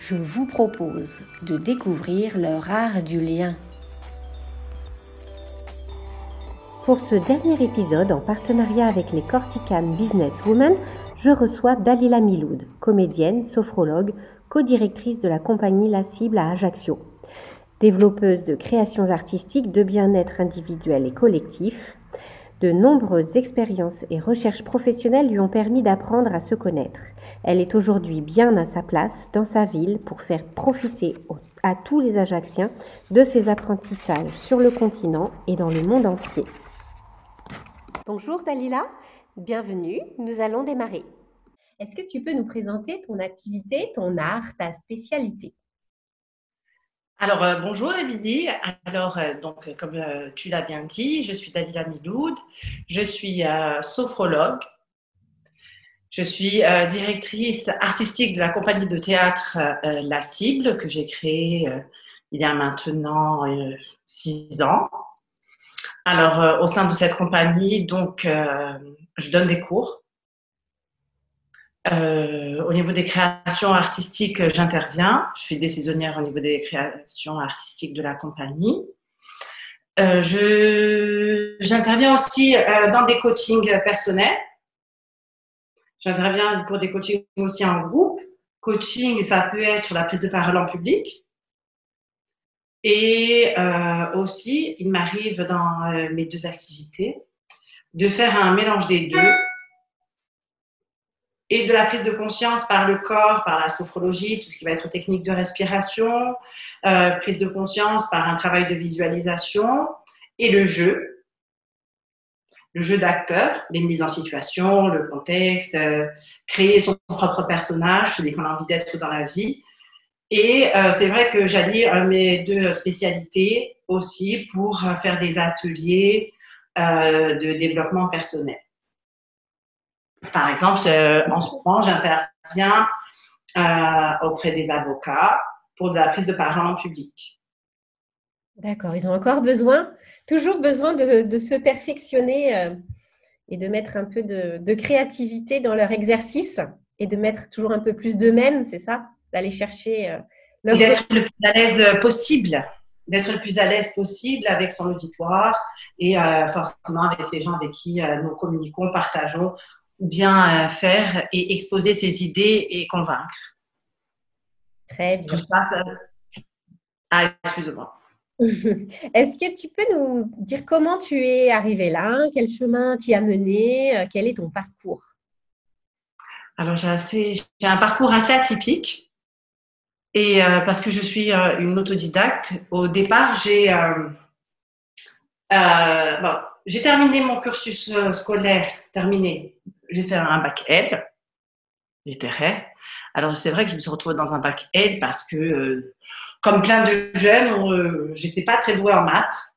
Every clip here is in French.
je vous propose de découvrir leur art du lien. Pour ce dernier épisode, en partenariat avec les Corsican Business Women, je reçois Dalila Miloud, comédienne, sophrologue, co-directrice de la compagnie La Cible à Ajaccio. Développeuse de créations artistiques, de bien-être individuel et collectif, de nombreuses expériences et recherches professionnelles lui ont permis d'apprendre à se connaître. Elle est aujourd'hui bien à sa place dans sa ville pour faire profiter à tous les Ajacciens de ses apprentissages sur le continent et dans le monde entier. Bonjour Dalila, bienvenue, nous allons démarrer. Est-ce que tu peux nous présenter ton activité, ton art, ta spécialité? Alors, euh, bonjour Émilie. Alors, euh, donc, comme euh, tu l'as bien dit, je suis Dalila Miloud. Je suis sophrologue. Je suis directrice artistique de la compagnie de théâtre La Cible, que j'ai créée il y a maintenant six ans. Alors, au sein de cette compagnie, donc, je donne des cours euh, au niveau des créations artistiques, j'interviens. Je suis décisionnaire au niveau des créations artistiques de la compagnie. Euh, j'interviens aussi euh, dans des coachings personnels. J'interviens pour des coachings aussi en groupe. Coaching, ça peut être sur la prise de parole en public. Et aussi, il m'arrive dans mes deux activités de faire un mélange des deux et de la prise de conscience par le corps, par la sophrologie, tout ce qui va être technique de respiration, euh, prise de conscience par un travail de visualisation et le jeu, le jeu d'acteur, les mises en situation, le contexte, euh, créer son propre personnage, celui qu'on a envie d'être dans la vie. Et euh, c'est vrai que j'allie mes deux spécialités aussi pour faire des ateliers de développement personnel. Par exemple, euh, en ce moment, j'interviens euh, auprès des avocats pour de la prise de parole en public. D'accord, ils ont encore besoin, toujours besoin de, se perfectionner euh, et de mettre un peu de, créativité dans leur exercice et de mettre toujours un peu plus d'eux-mêmes, c'est ça? D'aller chercher. D'être le plus à l'aise possible, d'être le plus à l'aise possible avec son auditoire et forcément avec les gens avec qui nous communiquons, partageons bien euh, faire et exposer ses idées et convaincre. Très bien. Ah, excuse-moi. Est-ce que tu peux nous dire comment tu es arrivé là? Quel chemin t'y a mené? Euh, Quel est ton parcours? Alors, j'ai un parcours assez atypique. Et euh, parce que je suis une autodidacte, au départ, j'ai j'ai terminé mon cursus scolaire, terminé. J'ai fait un bac L, littéraire. Alors, c'est vrai que je me suis retrouvée dans un bac L parce que, euh, comme plein de jeunes, euh, j'étais pas très douée en maths.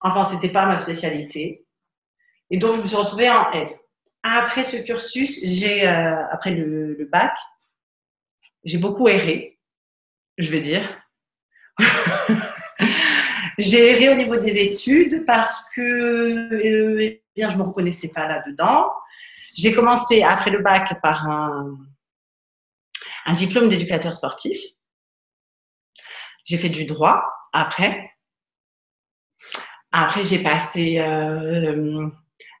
Enfin, c'était pas ma spécialité. Et donc, je me suis retrouvée en L. Après ce cursus, j'ai, euh, après le, bac, j'ai beaucoup erré, je vais dire. J'ai erré au niveau des études parce que euh, eh bien, je me reconnaissais pas là-dedans. J'ai commencé après le bac par un diplôme d'éducateur sportif. J'ai fait du droit après. Après, j'ai passé, euh,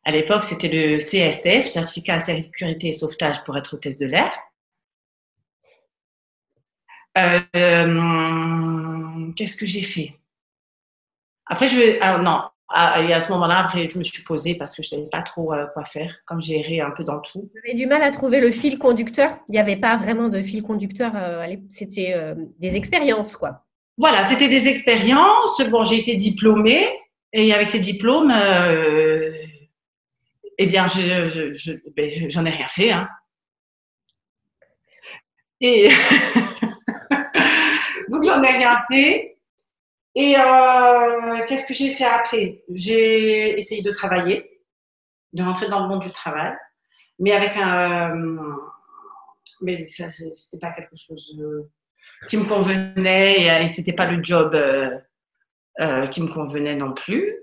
à l'époque, c'était le CSS, certificat à sécurité et sauvetage pour être hôtesse de l'air. Euh, Qu'est-ce que j'ai fait? Après, je. Ah, non, ah, et à ce moment-là, après, je me suis posée parce que je ne savais pas trop euh, quoi faire, comme j'ai un peu dans tout. Avez du mal à trouver le fil conducteur? Il n'y avait pas vraiment de fil conducteur, euh, c'était euh, des expériences, quoi. Voilà, c'était des expériences. Bon, j'ai été diplômée et avec ces diplômes, eh bien, je, je, ben, j'en ai rien fait. Hein. Et donc, j'en ai rien fait. Et euh, qu'est-ce que j'ai fait après? J'ai essayé de travailler, de rentrer dans le monde du travail, mais avec un. Mais ça, c'était pas quelque chose qui me convenait et, c'était pas le job euh, euh, qui me convenait non plus.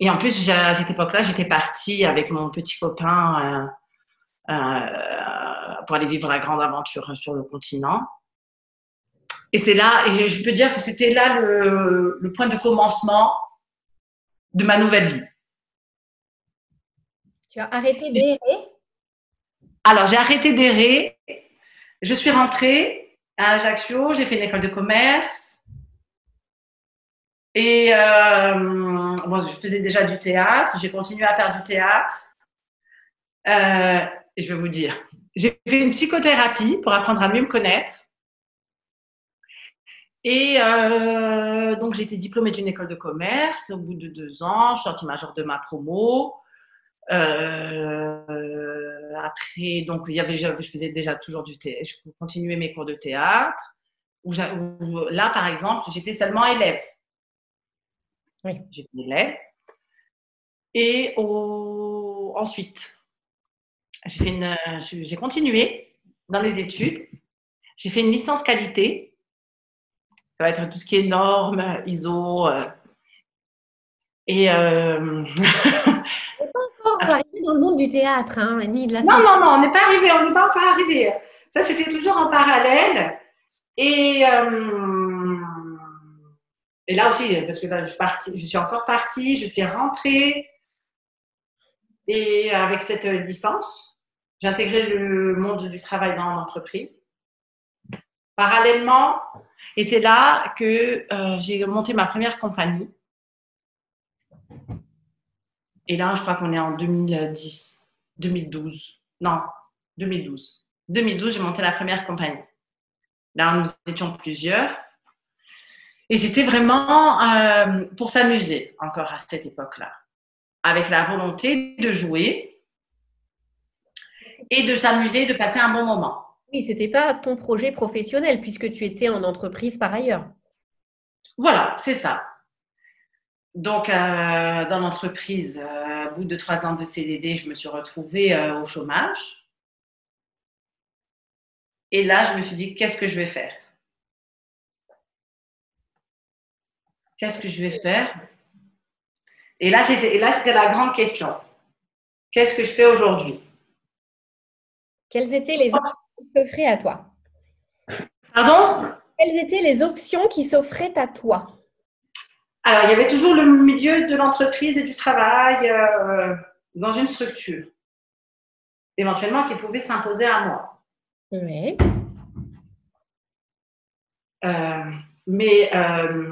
Et en plus, à cette époque-là, j'étais partie avec mon petit copain pour aller vivre la grande aventure sur le continent. Et c'est là, et je peux dire que c'était là le, point de commencement de ma nouvelle vie. Tu as arrêté d'errer? Alors, j'ai arrêté d'errer. Je suis rentrée à Ajaccio, j'ai fait une école de commerce. Et euh, je faisais déjà du théâtre, j'ai continué à faire du théâtre. Euh, et je vais vous dire, j'ai fait une psychothérapie pour apprendre à mieux me connaître. Et euh, donc, j'ai été diplômée d'une école de commerce. Au bout de deux ans, je suis sortie major de ma promo. Euh, après, donc, il y avait, je faisais déjà toujours du théâtre. Je continuais mes cours de théâtre. Où, là, par exemple, j'étais seulement élève. Oui. J'étais élève. Et ensuite, j'ai continué dans les études. J'ai fait une licence qualité ça va être tout ce qui est normes, ISO. Euh. Et. Euh... encore arrivé dans le monde du théâtre, hein, ni de la Non, non, non, on n'est pas arrivé, on n'est pas encore arrivé. Ça, c'était toujours en parallèle. Et, euh, et là aussi, parce que là, je, suis partie, je suis encore partie, je suis rentrée. Et avec cette licence, j'ai intégré le monde du travail dans l'entreprise. Parallèlement, et c'est là que euh, j'ai monté ma première compagnie. Et là, je crois qu'on est en 2010, 2012. Non, 2012. 2012, j'ai monté la première compagnie. Là, nous étions plusieurs. Et c'était vraiment euh, pour s'amuser encore à cette époque-là. Avec la volonté de jouer et de s'amuser, de passer un bon moment. Oui, ce n'était pas ton projet professionnel puisque tu étais en entreprise par ailleurs. Voilà, c'est ça. Donc, euh, dans l'entreprise, euh, au bout de trois ans de CDD, je me suis retrouvée euh, au chômage. Et là, je me suis dit, qu'est-ce que je vais faire? Qu'est-ce que je vais faire? Et là, c'était la grande question. Qu'est-ce que je fais aujourd'hui? Quelles étaient les s'offrait à toi? Pardon? Quelles étaient les options qui s'offraient à toi? Alors, il y avait toujours le milieu de l'entreprise et du travail euh, dans une structure, éventuellement qui pouvait s'imposer à moi. Oui. Euh, mais euh,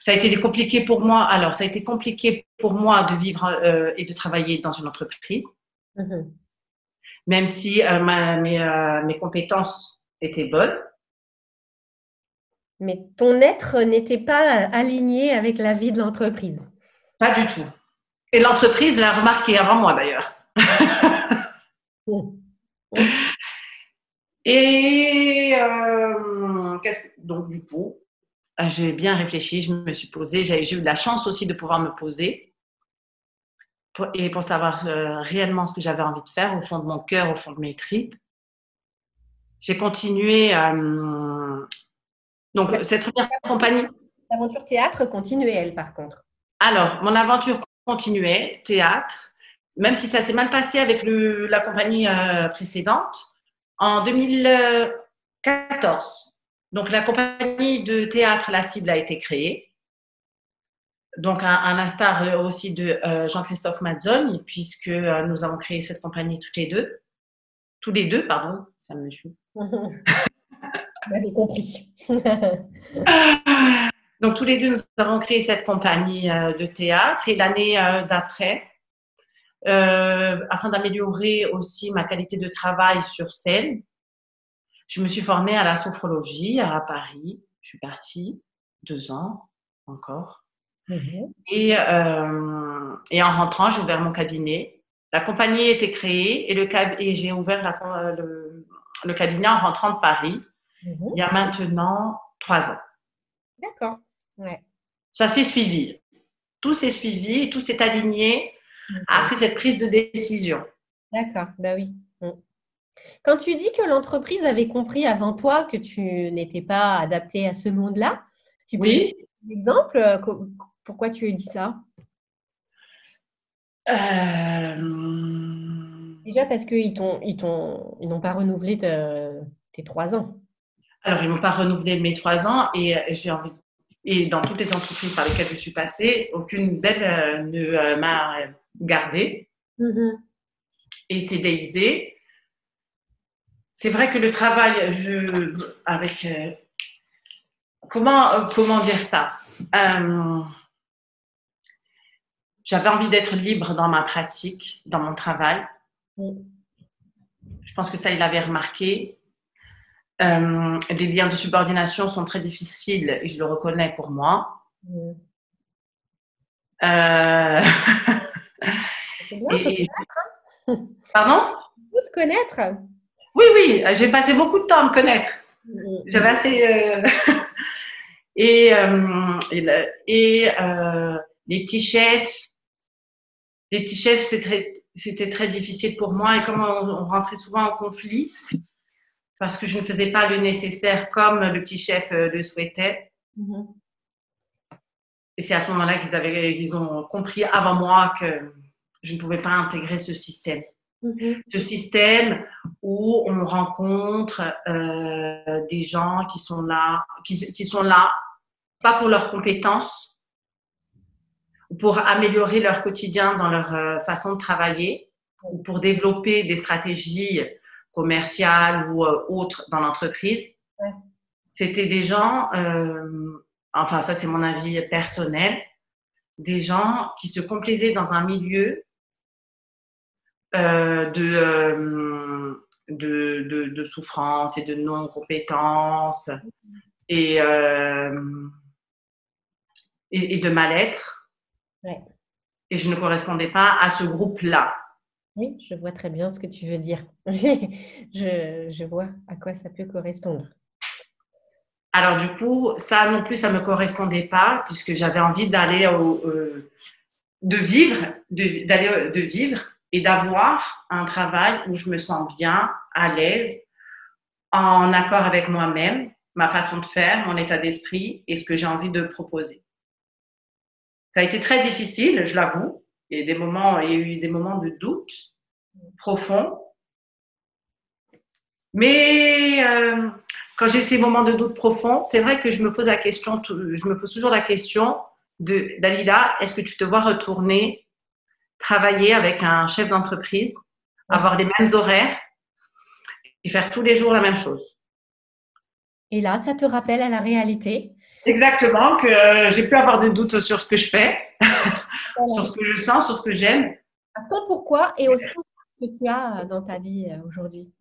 ça a été compliqué pour moi. Alors, ça a été compliqué pour moi de vivre et de travailler dans une entreprise. Mhm même si euh, euh, mes, compétences étaient bonnes. Mais ton être n'était pas aligné avec la vie de l'entreprise. Pas du tout. Et l'entreprise l'a remarqué avant moi d'ailleurs. Et euh, donc du coup, j'ai bien réfléchi, je me suis posée, j'ai eu de la chance aussi de pouvoir me poser et pour savoir euh, réellement ce que j'avais envie de faire au fond de mon cœur, au fond de mes tripes. J'ai continué. Euh, donc, cette première compagnie. L'aventure théâtre continuait, elle, par contre? Alors, mon aventure continuait, théâtre, même si ça s'est mal passé avec le, la compagnie euh, précédente. En 2014, donc la compagnie de théâtre La Cible a été créée. Donc, un, instar aussi de euh, Jean-Christophe Mazzoni, puisque euh, nous avons créé cette compagnie toutes les deux. Tous les deux, pardon, ça me joue. Vous avez compris. Donc, tous les deux, nous avons créé cette compagnie euh, de théâtre. Et l'année euh, d'après, euh, afin d'améliorer aussi ma qualité de travail sur scène, je me suis formée à la sophrologie à Paris. Je suis partie deux ans encore. Mhm. Et, et, en rentrant, j'ai ouvert mon cabinet. La compagnie était créée et, le et j'ai ouvert la, le, le, cabinet en rentrant de Paris Mhm. il y a maintenant trois ans. D'accord. Ouais. Ça s'est suivi. Tout s'est suivi, tout s'est aligné après cette prise de décision. D'accord, bah oui. Mm. Quand tu dis que l'entreprise avait compris avant toi que tu n'étais pas adapté à ce monde-là, tu peux Oui. donner un exemple euh, Pourquoi tu dit ça? Euh, Déjà parce qu'ils t'ont, ils t'ont, ils n'ont pas renouvelé te- tes trois ans. Alors, ils m'ont pas renouvelé mes trois ans et euh, j'ai envie. de- Et dans toutes les entreprises par lesquelles je suis passée, aucune d'elles euh, ne euh, m'a gardée et c'est déisé. C'est vrai que le travail, je, avec euh, comment euh, comment dire ça? Euh, J'avais envie d'être libre dans ma pratique, dans mon travail. Mm. Je pense que ça, il avait remarqué. Euh, les liens de subordination sont très difficiles et je le reconnais pour moi. Mm. Euh, C'est bien, et- Pardon? Faut se connaître. Oui, oui, j'ai passé beaucoup de temps à me connaître. Mm. J'avais assez. euh, et euh, et, le- et, les petits chefs, les petits chefs, c'est très- c'était très difficile pour moi. Et comme on, on rentrait souvent en conflit, parce que je ne faisais pas le nécessaire comme le petit chef euh, le souhaitait. Mhm. Et c'est à ce moment-là qu'ils avaient, qu'ils ont compris avant moi que je ne pouvais pas intégrer ce système. Mhm. Ce système où on rencontre euh, des gens qui sont là, qui, qui sont là, pas pour leurs compétences, ou pour améliorer leur quotidien dans leur euh, façon de travailler, ou pour développer des stratégies commerciales ou euh, autres dans l'entreprise. Ouais. C'était des gens, euh, enfin ça c'est mon avis personnel, des gens qui se complaisaient dans un milieu euh, de, euh, de, de, de souffrance et de non-compétence et, euh, et, et de mal-être. Ouais. Et je ne correspondais pas à ce groupe-là. Oui, je vois très bien ce que tu veux dire. je, vois à quoi ça peut correspondre. Alors du coup, ça non plus, ça me correspondait pas puisque j'avais envie d'aller euh, de vivre, d'aller de vivre et d'avoir un travail où je me sens bien, à l'aise, en accord avec moi-même, ma façon de faire, mon état d'esprit et ce que j'ai envie de proposer. Ça a été très difficile, je l'avoue. Il y a eu des moments, il y a eu des moments de doute profond. Mais euh, quand j'ai ces moments de doute profond, c'est vrai que je me pose la question, tout- je me pose toujours la question de Dalila, est-ce que tu te vois retourner travailler avec un chef d'entreprise, avoir les mêmes horaires et faire tous les jours la même chose? Et là, ça te rappelle à la réalité? Exactement, que euh, j'ai pu avoir de doutes sur ce que je fais, sur ce que je sens, sur ce que j'aime. À ton pourquoi et au sens que tu as dans ta vie euh, aujourd'hui.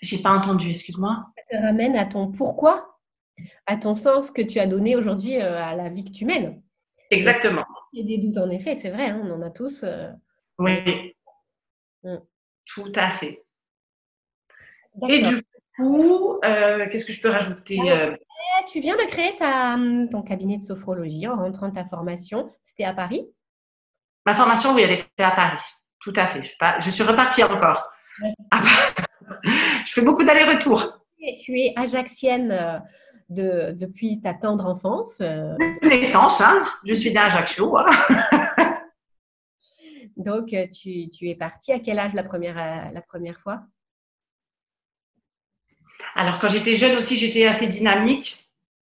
J'ai pas entendu, excuse-moi. Ça te ramène à ton pourquoi, à ton sens que tu as donné aujourd'hui euh, à la vie que tu mènes. Exactement. Il y a des doutes en effet, c'est vrai, hein, on en a tous. euh, Oui. Mm. Tout à fait. Et du coup, euh, qu'est-ce que je peux rajouter euh, Eh, Tu viens de créer ta, hum, ton cabinet de sophrologie en rentrant ta formation. C'était à Paris? Ma formation, oui, elle était à Paris. Tout à fait. Je suis, pas, je suis repartie encore. Ouais. Ah bah, je fais beaucoup d'allers-retours. Et Tu es ajaxienne euh, de, depuis ta tendre enfance. Naissance, hein je suis d'Ajaccio. Hein Donc, tu, tu, es partie à quel âge la première, la première fois? Alors, quand j'étais jeune aussi, j'étais assez dynamique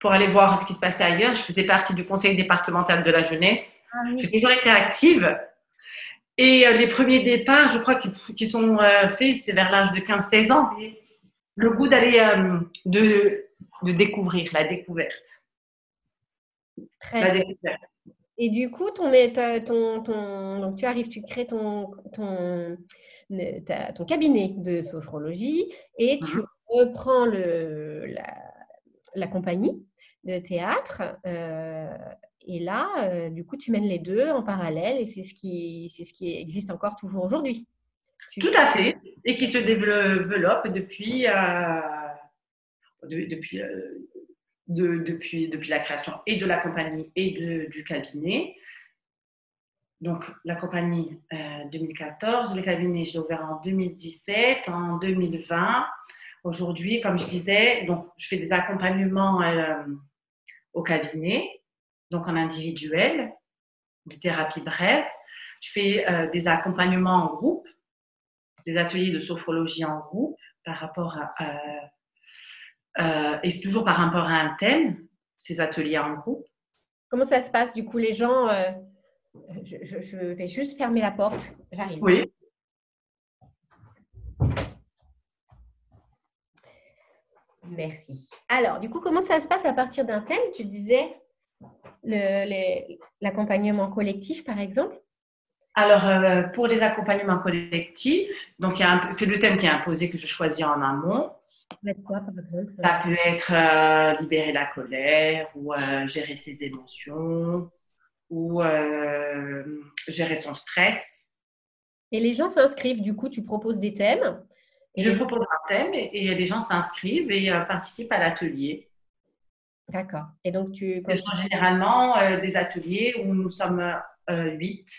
pour aller voir ce qui se passait ailleurs. Je faisais partie du conseil départemental de la jeunesse. Ah J'ai toujours été active. Et euh, les premiers départs, je crois, qui, sont euh, faits, c'est vers l'âge de 15-16 ans. Le goût d'aller, euh, de, de, découvrir, la découverte. Très la découverte. Et du coup, ton, ton, ton, donc tu arrives, tu crées ton, ton, ton cabinet de sophrologie et tu mhm. reprends le, la, la compagnie de théâtre. Euh, et là, euh, du coup, tu mènes les deux en parallèle et c'est ce qui, c'est ce qui existe encore toujours aujourd'hui. Tout à fait. Et qui se développe depuis, euh, depuis, de, depuis, la création et de la compagnie et du cabinet. Donc, la compagnie 2014, le cabinet, je l'ai ouvert en 2017, en 2020. Aujourd'hui, comme je disais, donc, je fais des accompagnements euh, au cabinet, donc en individuel, des thérapies brèves. Je fais euh, des accompagnements en groupe, des ateliers de sophrologie en groupe par rapport à. Euh, et c'est toujours par rapport à un thème, ces ateliers en groupe. Comment ça se passe du coup Les gens. Je, je, vais juste fermer la porte. J'arrive. Oui. Merci. Alors, du coup, comment ça se passe à partir d'un thème? Tu disais l'accompagnement collectif, par exemple? Alors, euh, pour les accompagnements collectifs, donc c'est le thème qui est imposé que je choisis en amont. Quoi, par exemple? Ça peut être euh, libérer la colère ou euh, gérer ses émotions ou gérer son stress. Et les gens s'inscrivent, du coup, tu proposes des thèmes? Je propose un thème et, les gens s'inscrivent et euh, participent à l'atelier. D'accord. Et donc, tu. Ce sont généralement euh, des ateliers où nous sommes euh, huit,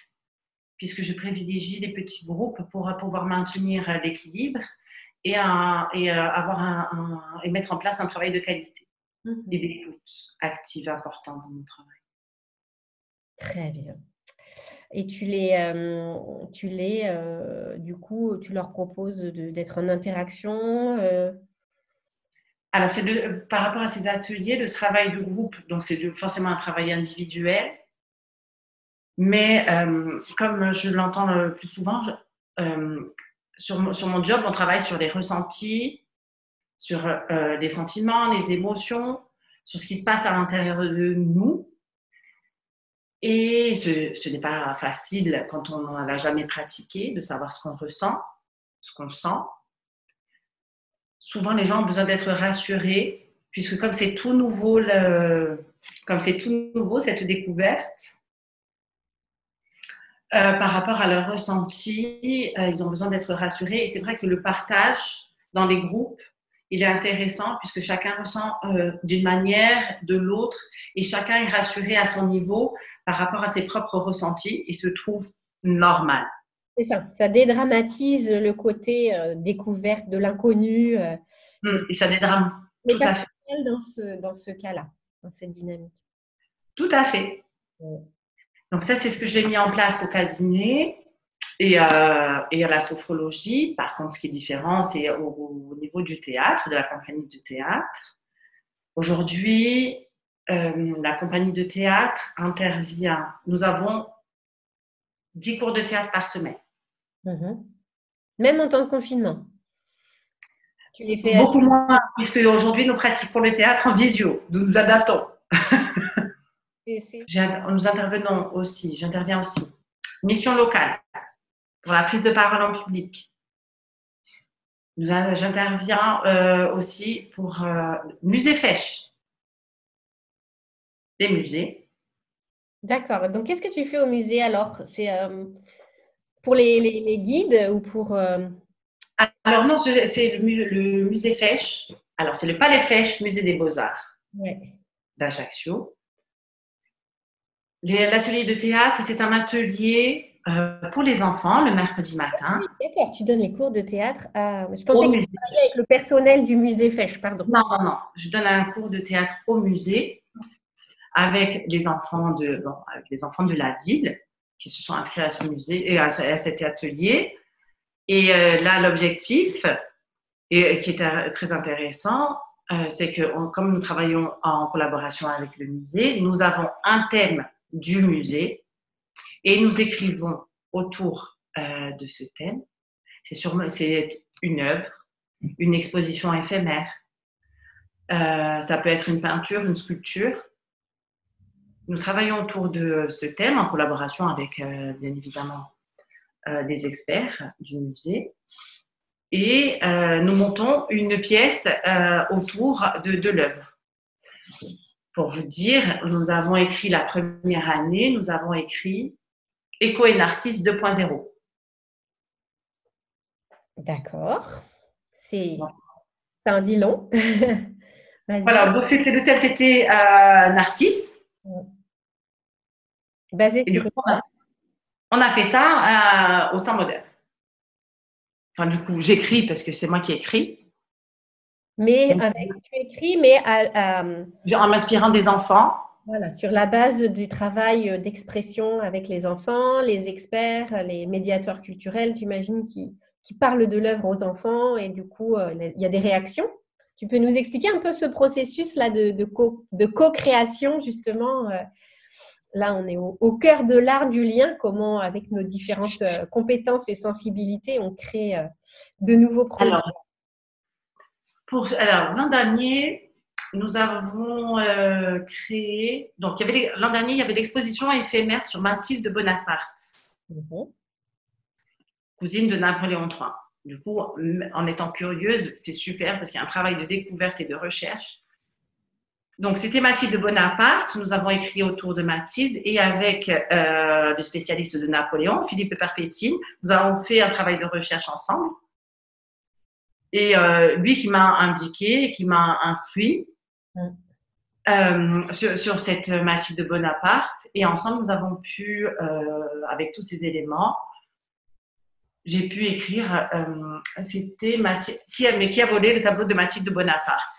puisque je privilégie les petits groupes pour pouvoir maintenir l'équilibre et, et, avoir un, et mettre en place un travail de qualité mhm. et d'écoute active important dans mon travail. Très bien. Et tu les, tu les du coup, tu leur proposes d'être en interaction Alors, c'est par rapport à ces ateliers, le travail de groupe, donc c'est forcément un travail individuel. Mais comme je l'entends le plus souvent, sur, sur, mon job, on travaille sur les ressentis, sur les sentiments, les émotions, sur ce qui se passe à l'intérieur de nous et ce, n'est pas facile quand on ne l'a jamais pratiqué de savoir ce qu'on ressent, ce qu'on sent. Souvent, les gens ont besoin d'être rassurés, puisque comme c'est tout nouveau, comme c'est tout nouveau cette découverte, euh, par rapport à leur ressenti, euh, ils ont besoin d'être rassurés. Et c'est vrai que le partage dans les groupes, il est intéressant puisque chacun ressent euh, d'une manière, de l'autre, et chacun est rassuré à son niveau par rapport à ses propres ressentis et se trouve normal. C'est ça, ça dédramatise le côté euh, découverte de l'inconnu. Euh, hum, et ça dédrame. tout à fait. Dans ce, dans ce cas-là, dans cette dynamique. Tout à fait. Donc ça, c'est ce que j'ai mis en place au cabinet et, euh, et, à la sophrologie. Par contre, ce qui est différent, c'est au, au, niveau du théâtre, de la compagnie de théâtre. Aujourd'hui, euh, la compagnie de théâtre intervient. Nous avons 10 cours de théâtre par semaine. Mhm. Même en temps de confinement Tu les fais Beaucoup moins, puisque aujourd'hui nous pratiquons le théâtre en visio. Nous nous adaptons. nous intervenons aussi, j'interviens aussi. Mission locale pour la prise de parole en public. J'interviens euh, aussi pour euh, Musée Fèche les musées. D'accord. Donc, qu'est-ce que tu fais au musée alors? C'est euh, pour les, guides ou pour. Euh, alors, non, c'est le, musée Fèche. Alors, c'est le Palais Fèche, musée des Beaux-Arts d'Ajaccio. L'atelier de théâtre, c'est un atelier pour les enfants le mercredi matin. D'accord, tu donnes les cours de théâtre à... Je pensais que tu travaillais avec le personnel du musée Fèche, pardon. Non, non, non. Je donne un cours de théâtre au musée avec les enfants de, bon, avec les enfants de la ville qui se sont inscrits à ce musée et à, cet atelier. Et euh, là, l'objectif, et, qui est très intéressant, euh, c'est que comme nous travaillons en collaboration avec le musée, nous avons un thème du musée et nous écrivons autour euh, de ce thème. C'est une œuvre, une exposition éphémère. ça peut être une peinture, une sculpture. Nous travaillons autour de ce thème en collaboration avec, euh, bien évidemment, euh, des experts du musée. Et euh, nous montons une pièce autour de, de l'œuvre. Pour vous dire, nous avons écrit la première année, nous avons écrit Écho et Narcisse 2.0. D'accord. C'est un dit long. voilà, donc c'était le thème, c'était Narcisse. Basé on a fait ça euh, au temps moderne. Enfin, du coup, j'écris parce que c'est moi qui écris. Mais avec, tu écris, mais en m'inspirant des enfants. Voilà, sur la base du travail d'expression avec les enfants, les experts, les médiateurs culturels, j'imagine, qui, qui parlent de l'œuvre aux enfants et du coup, euh, il y a des réactions. Tu peux nous expliquer un peu ce processus-là de, co, de co-création, justement euh, là, on est au, cœur de l'art du lien, comment, avec nos différentes euh, compétences et sensibilités, on crée euh, de nouveaux projets. Alors, l'an dernier, nous avons euh, créé. Donc, l'an dernier, il y avait l'exposition éphémère sur Mathilde Bonaparte, mhm. cousine de Napoléon III. Du coup, en étant curieuse, c'est super parce qu'il y a un travail de découverte et de recherche. Donc, c'était Mathilde Bonaparte. Nous avons écrit autour de Mathilde et avec euh, le spécialiste de Napoléon, Philippe Perfettine, nous avons fait un travail de recherche ensemble. Et euh, lui qui m'a indiqué, qui m'a instruit euh, sur, cette Mathilde Bonaparte. Et ensemble, nous avons pu, avec tous ces éléments, j'ai pu écrire, c'était Mathilde, qui a, mais qui a volé le tableau de Mathilde Bonaparte.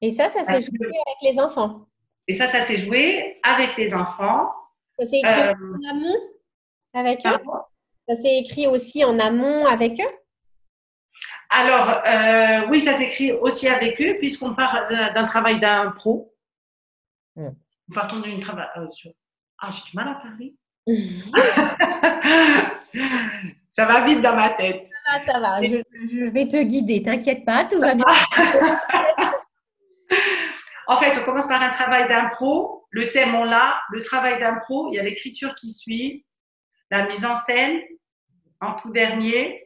Et ça, ça s'est joué avec les enfants. Et ça, ça s'est joué avec les enfants. Ça s'est écrit euh, en amont avec eux Ça s'est écrit aussi en amont avec eux Alors, euh, oui, ça s'écrit aussi avec eux, puisqu'on part d'un travail d'un pro. Hmm. Nous partons d'une travail euh, sur. Ah, j'ai du mal à parler. ça va vite dans ma tête. Ça va, ça va. Je, je vais te guider, t'inquiète pas, tout va bien. En fait, on commence par un travail d'impro. Le thème, on l'a. Le travail d'impro, il y a l'écriture qui suit, la mise en scène en tout dernier.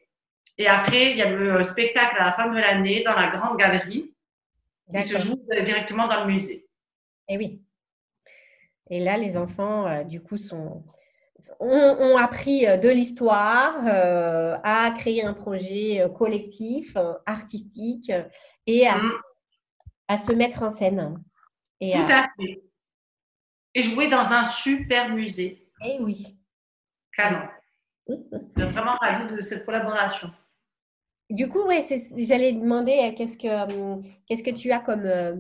Et après, il y a le spectacle à la fin de l'année dans la grande galerie qui se joue directement dans le musée. Et eh oui. Et là, les enfants, euh, du coup, sont, ont, appris euh, de l'histoire euh, à créer un projet collectif, artistique et à mmh à se mettre en scène. Et Tout à, fait. Et jouer dans un super musée. Eh oui. Canon. Je suis vraiment ravie de cette collaboration. Du coup, ouais, j'allais demander euh, qu'est-ce que, euh, qu'est-ce que tu as comme, euh,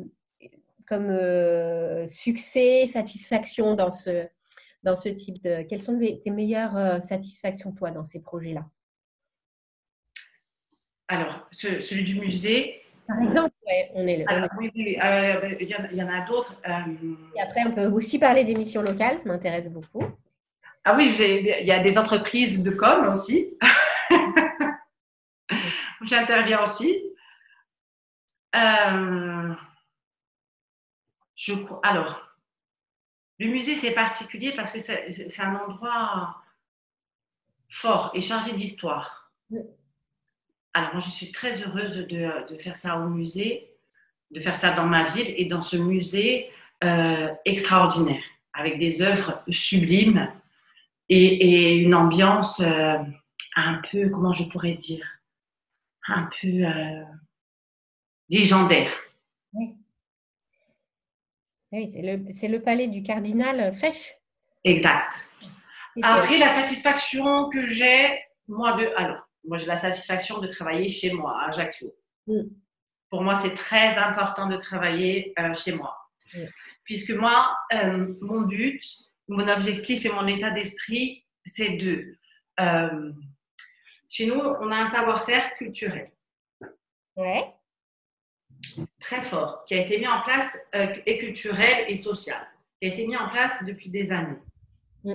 comme succès, satisfaction dans ce, dans ce type de. Quelles sont tes meilleures satisfactions, toi, dans ces projets-là? Alors, celui du musée, par exemple, on est le. oui, oui, euh, ben, il, y en, a d'autres. Euh, Et après, on peut aussi parler des missions locales, ça m'intéresse beaucoup. Ah oui, il y a des entreprises de com aussi. J'interviens aussi. Euh, je, alors, le musée, c'est particulier parce que c'est un endroit fort et chargé d'histoire. Alors, moi, je suis très heureuse de, faire ça au musée, de faire ça dans ma ville et dans ce musée euh, extraordinaire, avec des œuvres sublimes et, une ambiance euh, un peu, comment je pourrais dire, un peu euh, légendaire. Oui. Oui, c'est le, le, palais du cardinal Fesch. Exact. Après, la satisfaction que j'ai, moi, de. Alors, moi, j'ai la satisfaction de travailler chez moi, à Ajaccio. Mm. Pour moi, c'est très important de travailler euh, chez moi. Mm. Puisque moi, euh, mon but, mon objectif et mon état d'esprit, c'est de. Euh, chez nous, on a un savoir-faire culturel. Ouais. Très fort, qui a été mis en place, et culturel et social, qui a été mis en place depuis des années. Mm.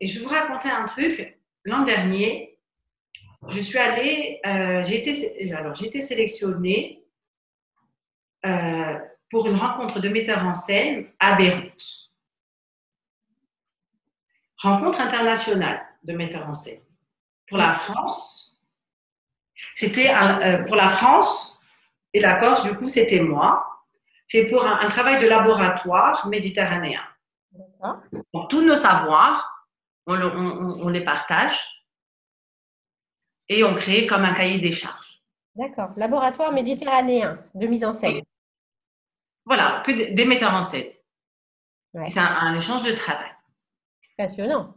et je vais vous raconter un truc. L'an dernier, je suis allée, euh, j'ai été, alors j'ai été sélectionnée euh, pour une rencontre de metteurs en scène à Beyrouth. Rencontre internationale de metteurs en scène. Pour la France, c'était euh, pour la France et la Corse, du coup, c'était moi. C'est pour un, travail de laboratoire méditerranéen. Donc, tous nos savoirs, on les partage et on crée comme un cahier des charges. D'accord. Laboratoire méditerranéen de mise en scène. Voilà, que des metteurs en scène. C'est un, échange de travail. Passionnant.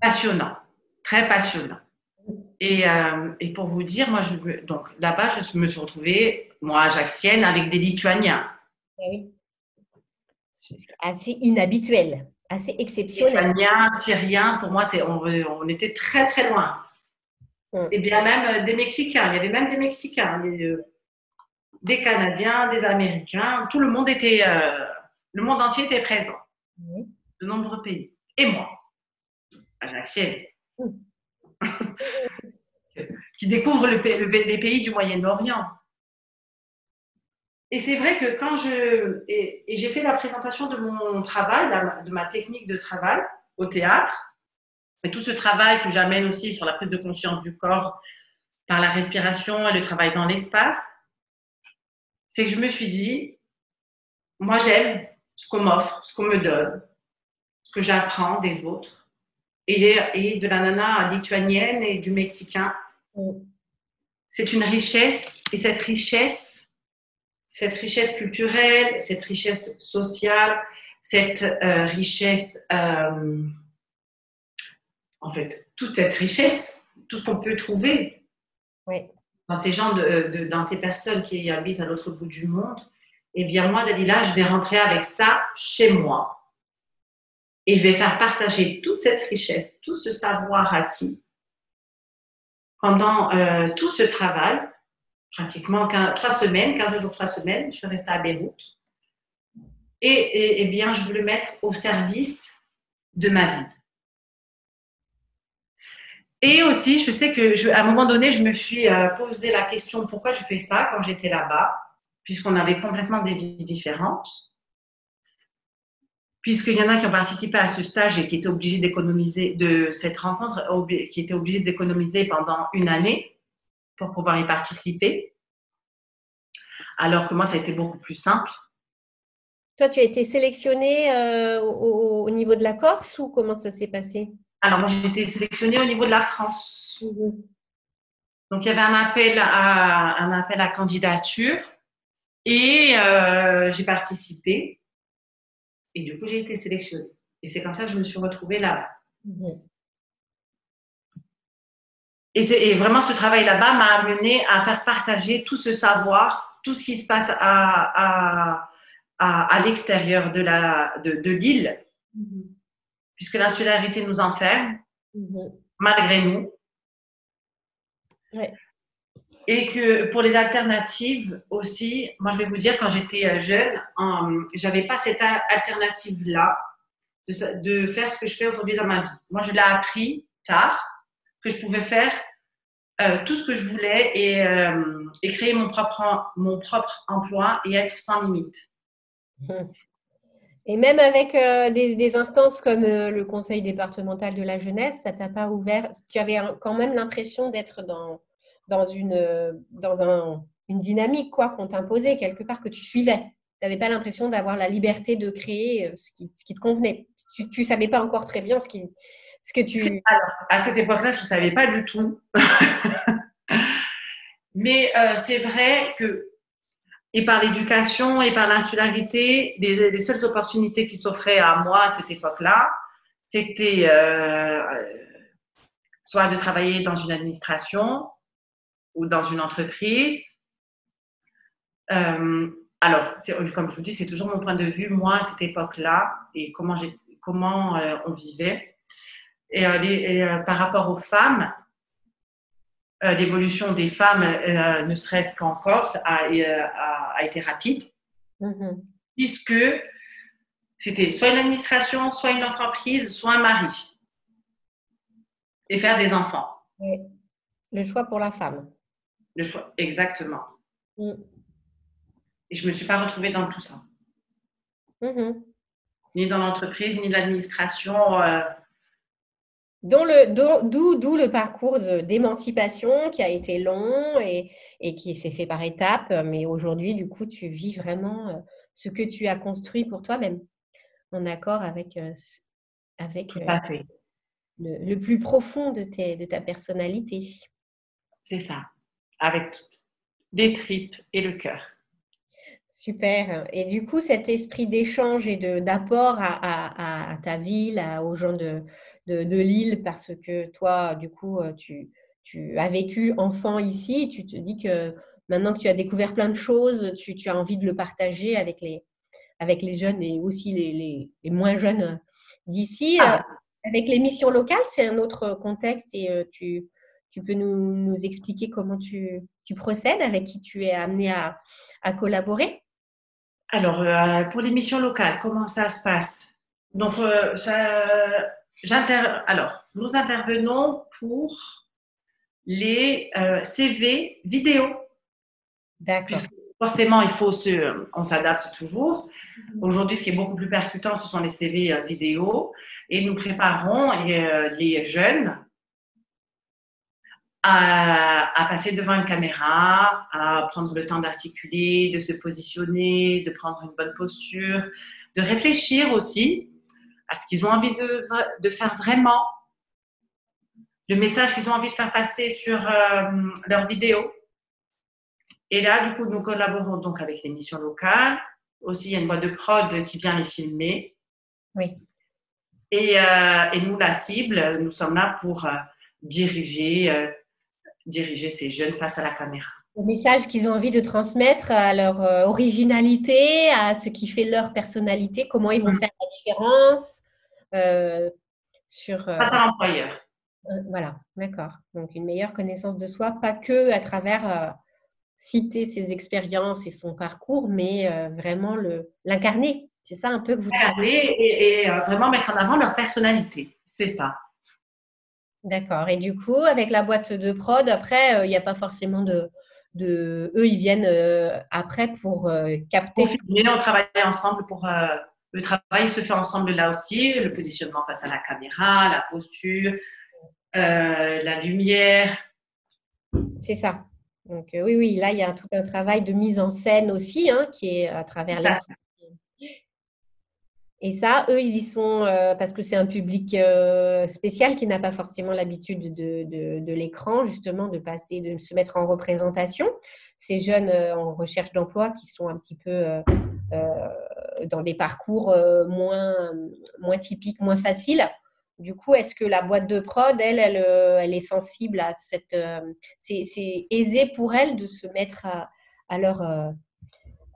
Passionnant, très passionnant. Et, euh, et pour vous dire, moi, je, donc là-bas, je me suis retrouvée, moi, ajaxienne, avec des Lituaniens. Eh oui. Assez inhabituel, assez exceptionnel. Lituaniens, Syriens, pour moi, c'est, on, on était très, très loin. Mm. Et bien même euh, des Mexicains. Il y avait même des Mexicains, euh, des, Canadiens, des Américains. Tout le monde était, euh, le monde entier était présent. De nombreux pays. Et moi, Ajaxienne, mm. Qui découvre le, les pays du Moyen-Orient. Et c'est vrai que quand je. Et j'ai fait la présentation de mon travail, de ma technique de travail au théâtre, et tout ce travail que j'amène aussi sur la prise de conscience du corps par la respiration et le travail dans l'espace, c'est que je me suis dit, moi j'aime ce qu'on m'offre, ce qu'on me donne, ce que j'apprends des autres, et, et, de la nana lituanienne et du mexicain. Mm. C'est une richesse, et cette richesse, cette richesse culturelle, cette richesse sociale, cette euh, richesse euh, en fait, toute cette richesse, tout ce qu'on peut trouver dans ces gens, de, dans ces personnes qui habitent à l'autre bout du monde, eh bien, moi, Dalila, je vais rentrer avec ça chez moi. Et je vais faire partager toute cette richesse, tout ce savoir acquis pendant euh, tout ce travail, pratiquement trois semaines, 15 jours, trois semaines, je suis restée à Beyrouth. Et, et bien, je veux le mettre au service de ma vie. Et aussi, je sais que à un moment donné, je me suis euh, posé la question pourquoi je fais ça quand j'étais là-bas, puisqu'on avait complètement des vies différentes. Puisqu'il y en a qui ont participé à ce stage et qui étaient obligés d'économiser de cette rencontre, qui étaient obligés d'économiser pendant une année pour pouvoir y participer. Alors que moi, ça a été beaucoup plus simple. Toi, tu as été sélectionnée euh, au, niveau de la Corse ou comment ça s'est passé? Alors, moi, j'ai été sélectionnée au niveau de la France. Mhm. Donc, il y avait un appel à, un appel à candidature et euh, j'ai participé. Et du coup, j'ai été sélectionnée. Et c'est comme ça que je me suis retrouvée là. Mhm. Et, vraiment, ce travail là-bas m'a amené à faire partager tout ce savoir, tout ce qui se passe à, à, l'extérieur de l'île. De, mhm puisque l'insularité nous enferme, mhm. malgré nous. Et que pour les alternatives aussi, moi je vais vous dire, quand j'étais euh, jeune, j'avais pas cette alternative-là de, faire ce que je fais aujourd'hui dans ma vie. Moi je l'ai appris tard, que je pouvais faire euh, tout ce que je voulais et, euh, créer mon propre, mon propre emploi et être sans limite. Et même avec euh, des, instances comme le Conseil départemental de la jeunesse, ça t'a pas ouvert. Tu avais quand même l'impression d'être dans, dans, une, euh, dans un, une dynamique quoi qu'on t'imposait quelque part que tu suivais. Tu n'avais pas l'impression d'avoir la liberté de créer ce qui, ce qui te convenait. Tu ne savais pas encore très bien ce, qui, ce que tu. À cette époque-là, je ne savais pas du tout. Mais c'est vrai que et par l'éducation et par l'insularité, les, seules opportunités qui s'offraient à moi à cette époque-là, c'était euh, soit de travailler dans une administration ou dans une entreprise. Euh, alors, comme je vous dis, c'est toujours mon point de vue, moi, à cette époque-là, et comment, comment euh, on vivait. Et, par rapport aux femmes, l'évolution des femmes, ne serait-ce qu'en Corse, a, a, été rapide, mm-hmm. puisque c'était soit une administration, soit une entreprise, soit un mari. Et faire des enfants. Le choix pour la femme. Le choix, exactement. Mm. Et je ne me suis pas retrouvée dans tout ça. Mm-hmm. Ni dans l'entreprise, ni l'administration. Euh... D'où le parcours d'émancipation qui a été long et, et qui s'est fait par étapes. Mais aujourd'hui, du coup, tu vis vraiment euh, ce que tu as construit pour toi-même en accord avec, euh, avec euh, le, plus profond de, tes, de ta personnalité. C'est ça, avec tout, des tripes et le cœur. Super. Et du coup, cet esprit d'échange et d'apport à, à, ta ville, aux gens de, de, de l'île, parce que toi, du coup, euh, tu, tu, as vécu enfant ici, tu te dis que maintenant que tu as découvert plein de choses, tu, tu as envie de le partager avec les, avec les jeunes et aussi les, les, moins jeunes d'ici. Ah. Euh, avec les missions locales, c'est un autre contexte et euh, tu, tu peux nous, nous, expliquer comment tu, tu, procèdes, avec qui tu es amené à, à collaborer? Alors, euh, pour les missions locales, comment ça se passe? Donc, alors, nous intervenons pour les CV vidéo. D'accord forcément, il faut se, on s'adapte toujours. Aujourd'hui, ce qui est beaucoup plus percutant, ce sont les CV euh, vidéo. Et nous préparons euh, les jeunes à, passer devant une caméra, à prendre le temps d'articuler, de se positionner, de prendre une bonne posture, de réfléchir aussi à ce qu'ils ont envie de, de, faire vraiment, le message qu'ils ont envie de faire passer sur euh, leur vidéo. Et là, du coup, nous collaborons donc avec les missions locales. Aussi, il y a une boîte de prod qui vient les filmer. Oui. Et, euh, et nous, la cible, nous sommes là pour euh, diriger, diriger ces jeunes face à la caméra. Le message qu'ils ont envie de transmettre à leur originalité, à ce qui fait leur personnalité, comment ils vont mm. faire la différence sur. Face à l'employeur. voilà, d'accord. Donc, une meilleure connaissance de soi, pas que à travers citer ses expériences et son parcours, mais euh, vraiment l'incarner. C'est ça un peu que vous travaillez. Et, et euh, vraiment mettre en avant leur personnalité. C'est ça. D'accord. Et du coup, avec la boîte de prod, après, euh, il n'y a pas forcément de, de, Eux, ils viennent après pour capter. Pour filmer, on travaille ensemble pour. le travail se fait ensemble là aussi. Le positionnement face à la caméra, la posture, la lumière. C'est ça. Donc euh, oui, oui, là, il y a tout un travail de mise en scène aussi, hein, qui est à travers les... Et ça, eux, ils y sont euh, parce que c'est un public euh, spécial qui n'a pas forcément l'habitude de, l'écran, justement, de passer, de se mettre en représentation. Ces jeunes en recherche d'emploi qui sont un petit peu dans des parcours moins, moins typiques, moins faciles. Du coup, est-ce que la boîte de prod, elle, elle, euh, est sensible à cette. Euh, c'est aisé pour elle de se mettre à, leur, euh,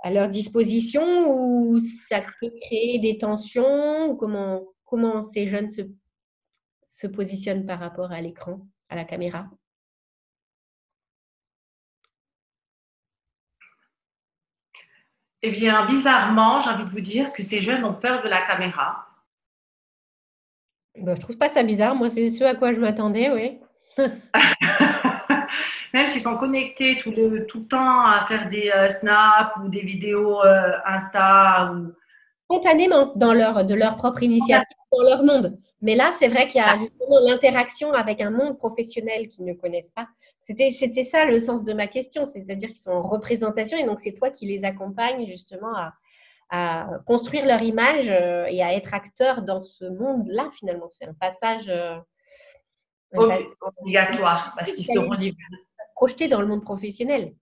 à leur disposition ou ça peut créer des tensions comment, comment ces jeunes se, se positionnent par rapport à l'écran, à la caméra? Eh bien, bizarrement, j'ai envie de vous dire que ces jeunes ont peur de la caméra. Bah, je trouve pas ça bizarre. Moi, c'est ce à quoi je m'attendais, oui. Même s'ils sont connectés tout le, tout le temps à faire des euh, snaps ou des vidéos euh, Insta. Ou... Spontanément, dans leur, de leur propre initiative, dans leur monde. Mais là, c'est vrai qu'il y a justement l'interaction avec un monde professionnel qu'ils ne connaissent pas. C'était, c'était ça le sens de ma question, c'est-à-dire qu'ils sont en représentation et donc c'est toi qui les accompagnes justement à, à construire leur image euh, et à être acteur dans ce monde-là, finalement. C'est un passage obligatoire parce qu'ils seront libres. Projeter dans le monde professionnel.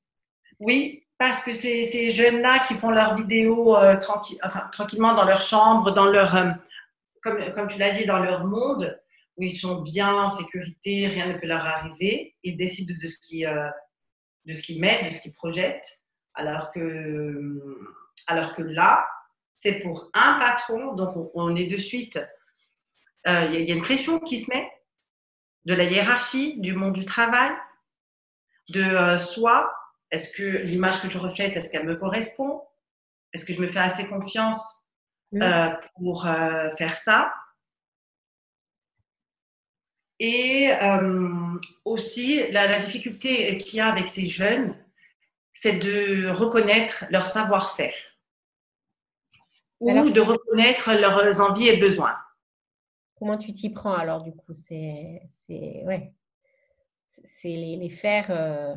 Oui, parce que ces jeunes-là qui font leurs vidéos euh, tranquillement dans leur chambre, dans leur. comme, comme tu l'as dit, dans leur monde, où ils sont bien en sécurité, rien ne peut leur arriver, ils décident de ce qu'ils euh, qu'ils mettent, de ce qu'ils projettent, alors que, alors que là, c'est pour un patron, donc on, est de suite, euh, il y, a une pression qui se met de la hiérarchie, du monde du travail, de euh, soi. Est-ce que l'image que je reflète, est-ce qu'elle me correspond? Est-ce que je me fais assez confiance euh, pour faire ça? Et aussi, la difficulté qu'il y a avec ces jeunes, c'est de reconnaître leur savoir-faire ou de reconnaître leurs envies et besoins. Comment tu t'y prends alors du coup? C'est ouais. Les, les, faire euh,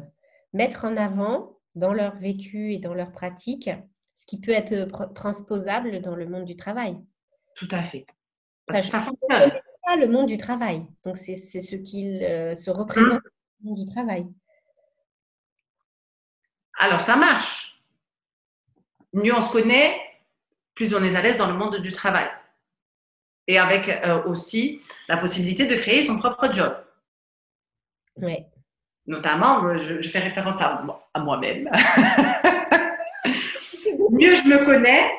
mettre en avant dans leur vécu et dans leur pratique ce qui peut être transposable dans le monde du travail. Tout à fait. Parce, que ça fonctionne. Pas le monde du travail. Donc c'est ce qu'il euh, se représente mmh. le monde du travail. Alors ça marche. Mieux on se connaît, plus on est à l'aise dans le monde du travail. Et avec euh, aussi la possibilité de créer son propre job. Oui. Notamment, je, fais référence à, à moi-même. Mieux je me connais,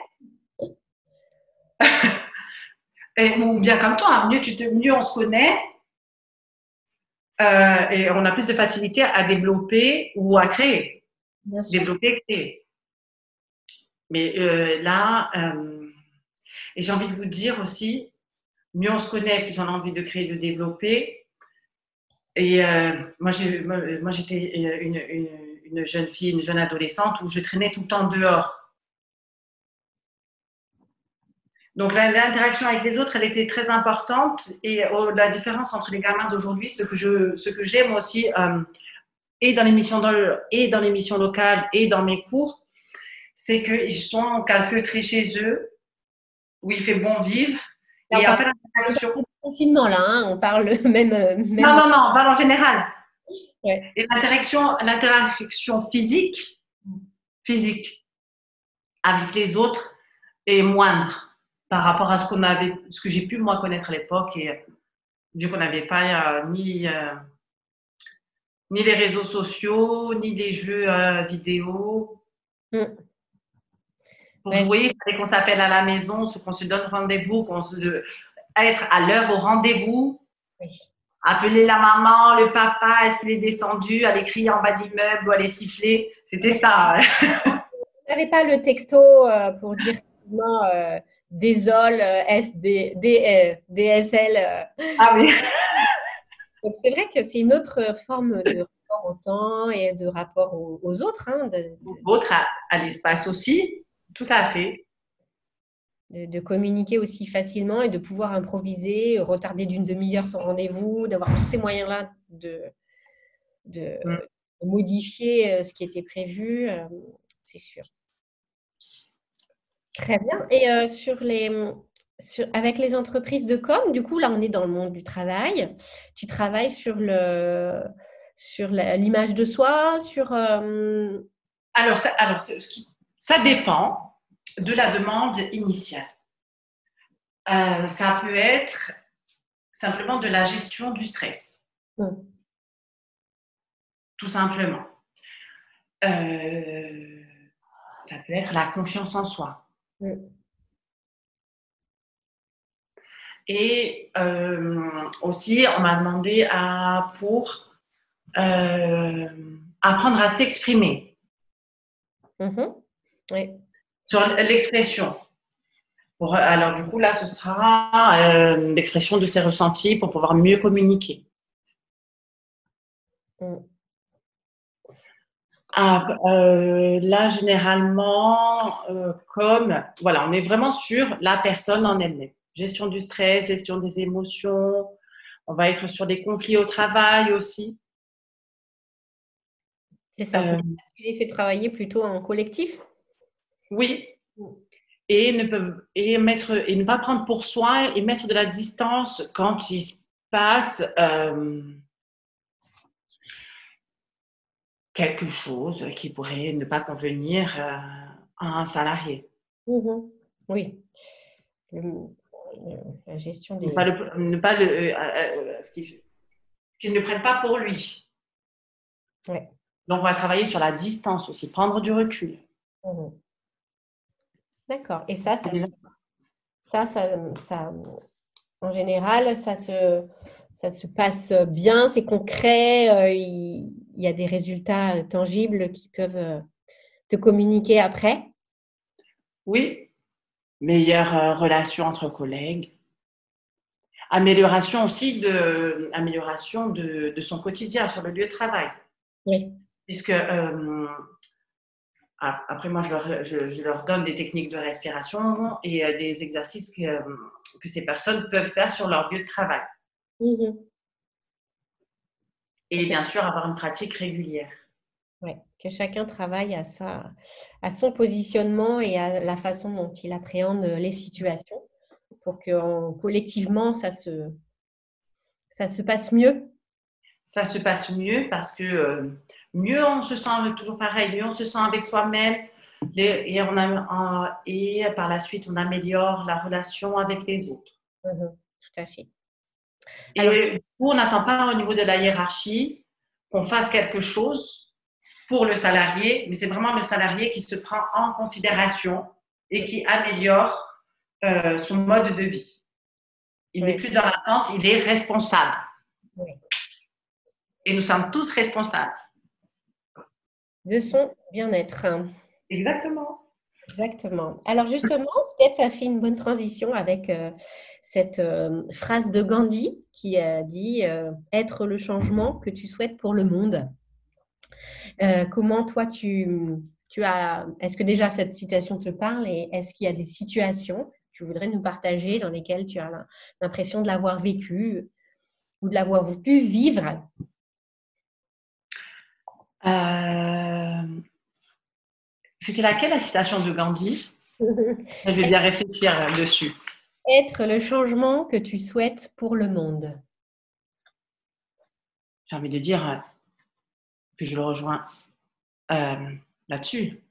et, ou bien comme toi, mieux, tu te, mieux on se connaît, euh, et on a plus de facilité à développer ou à créer. Bien sûr. Développer, créer. Mais euh, là, euh, et j'ai envie de vous dire aussi, mieux on se connaît, plus on a envie de créer, de développer. Et euh, moi, j'étais une, une, jeune fille, une jeune adolescente où je traînais tout le temps dehors. Donc l'interaction avec les autres, elle était très importante. Et oh, la différence entre les gamins d'aujourd'hui, ce que je, ce que j'aime aussi, et dans l'émission et dans l'émission locale et dans mes cours, c'est qu'ils sont calfeutrés chez eux, où il fait bon vivre. il n'y a pas d'interaction. Confinement là, hein, on parle même, euh, même, Non, non, non, on parle en général. Et l'interaction, l'interaction physique, physique avec les autres est moindre par rapport à ce qu'on avait, ce que j'ai pu moi connaître à l'époque et vu qu'on n'avait pas euh, ni euh, ni les réseaux sociaux, ni les jeux vidéo. Mm. Pour jouer, il fallait qu'on s'appelle à la maison, qu'on se donne rendez-vous, qu'on se être à l'heure au rendez-vous. Appeler la maman, le papa, est-ce qu'il est descendu, aller crier en bas de l'immeuble ou aller siffler? C'était ça. Vous n'avez pas le texto euh, pour dire euh, désol, euh, SD, DSL. Ah oui. Donc c'est vrai que c'est une autre forme de rapport au temps et de rapport aux, autres. Hein, Autres à l'espace aussi. Tout à fait. De, communiquer aussi facilement et de pouvoir improviser, retarder d'une demi-heure son rendez-vous, d'avoir tous ces moyens-là de, de, mm. modifier euh, ce qui était prévu, euh, c'est sûr. Très bien. Et euh, sur les, avec les entreprises de com, du coup, là, on est dans le monde du travail. Tu travailles sur le sur l'image de soi, sur. Alors, ça, alors ce qui ça dépend de la demande initiale. Euh, ça peut être simplement de la gestion du stress. Tout simplement. Euh, ça peut être la confiance en soi. Et euh, aussi, on m'a demandé à, pour apprendre à s'exprimer. Mm-hmm. Sur l'expression. Alors, du coup, là, ce sera euh, l'expression de ses ressentis pour pouvoir mieux communiquer. Mm. Ah, euh, là, généralement, euh, comme, voilà, on est vraiment sur la personne en elle-même. Gestion du stress, gestion des émotions. On va être sur des conflits au travail aussi. C'est ça. Tu les fais travailler plutôt en collectif? Oui. Et ne, peut, et, mettre, et ne pas prendre pour soi et mettre de la distance quand il se passe euh, quelque chose qui pourrait ne pas convenir euh, à un salarié. Mmh oui. la gestion des. Ne pas le, ne pas le, euh, euh, qu'il ne prenne pas pour lui. Ouais. Donc, on va travailler sur la distance aussi, prendre du recul. Mmh D'accord. Et ça, ça, ça, ça, en général, ça se, ça se passe bien, c'est concret, il, y a des résultats tangibles qui peuvent te communiquer après? Oui, meilleure relation entre collègues, amélioration aussi de, amélioration de, son quotidien sur le lieu de travail. Oui. Puisque, euh, après, moi, je leur, je, leur, donne des techniques de respiration et euh, des exercices que, que, ces personnes peuvent faire sur leur lieu de travail. Mhm. Et bien sûr, avoir une pratique régulière. Oui, que chacun travaille à, sa, à son positionnement et à la façon dont il appréhende les situations pour que collectivement, ça se, ça se passe mieux Ça se passe mieux parce que euh, mieux on se sent toujours pareil, mieux on se sent avec soi-même et, on a, et par la suite, on améliore la relation avec les autres. Mmh tout à fait. Alors, et on n'attend pas au niveau de la hiérarchie qu'on fasse quelque chose pour le salarié, mais c'est vraiment le salarié qui se prend en considération et qui améliore euh, son mode de vie. Il n'est plus dans l'attente, il est responsable. Et nous sommes tous responsables. De son bien-être. Exactement. Exactement. Alors justement, peut-être ça fait une bonne transition avec euh, cette euh, phrase de Gandhi qui a dit être le changement que tu souhaites pour le monde. comment toi tu, tu as, est-ce que déjà cette citation te parle et est-ce qu'il y a des situations tu voudrais nous partager dans lesquelles tu as l'impression de l'avoir vécu ou de l'avoir vu vivre euh, C'était laquelle la citation de Gandhi Je vais bien réfléchir dessus. Être le changement que tu souhaites pour le monde. J'ai envie de dire que je le rejoins euh, là-dessus.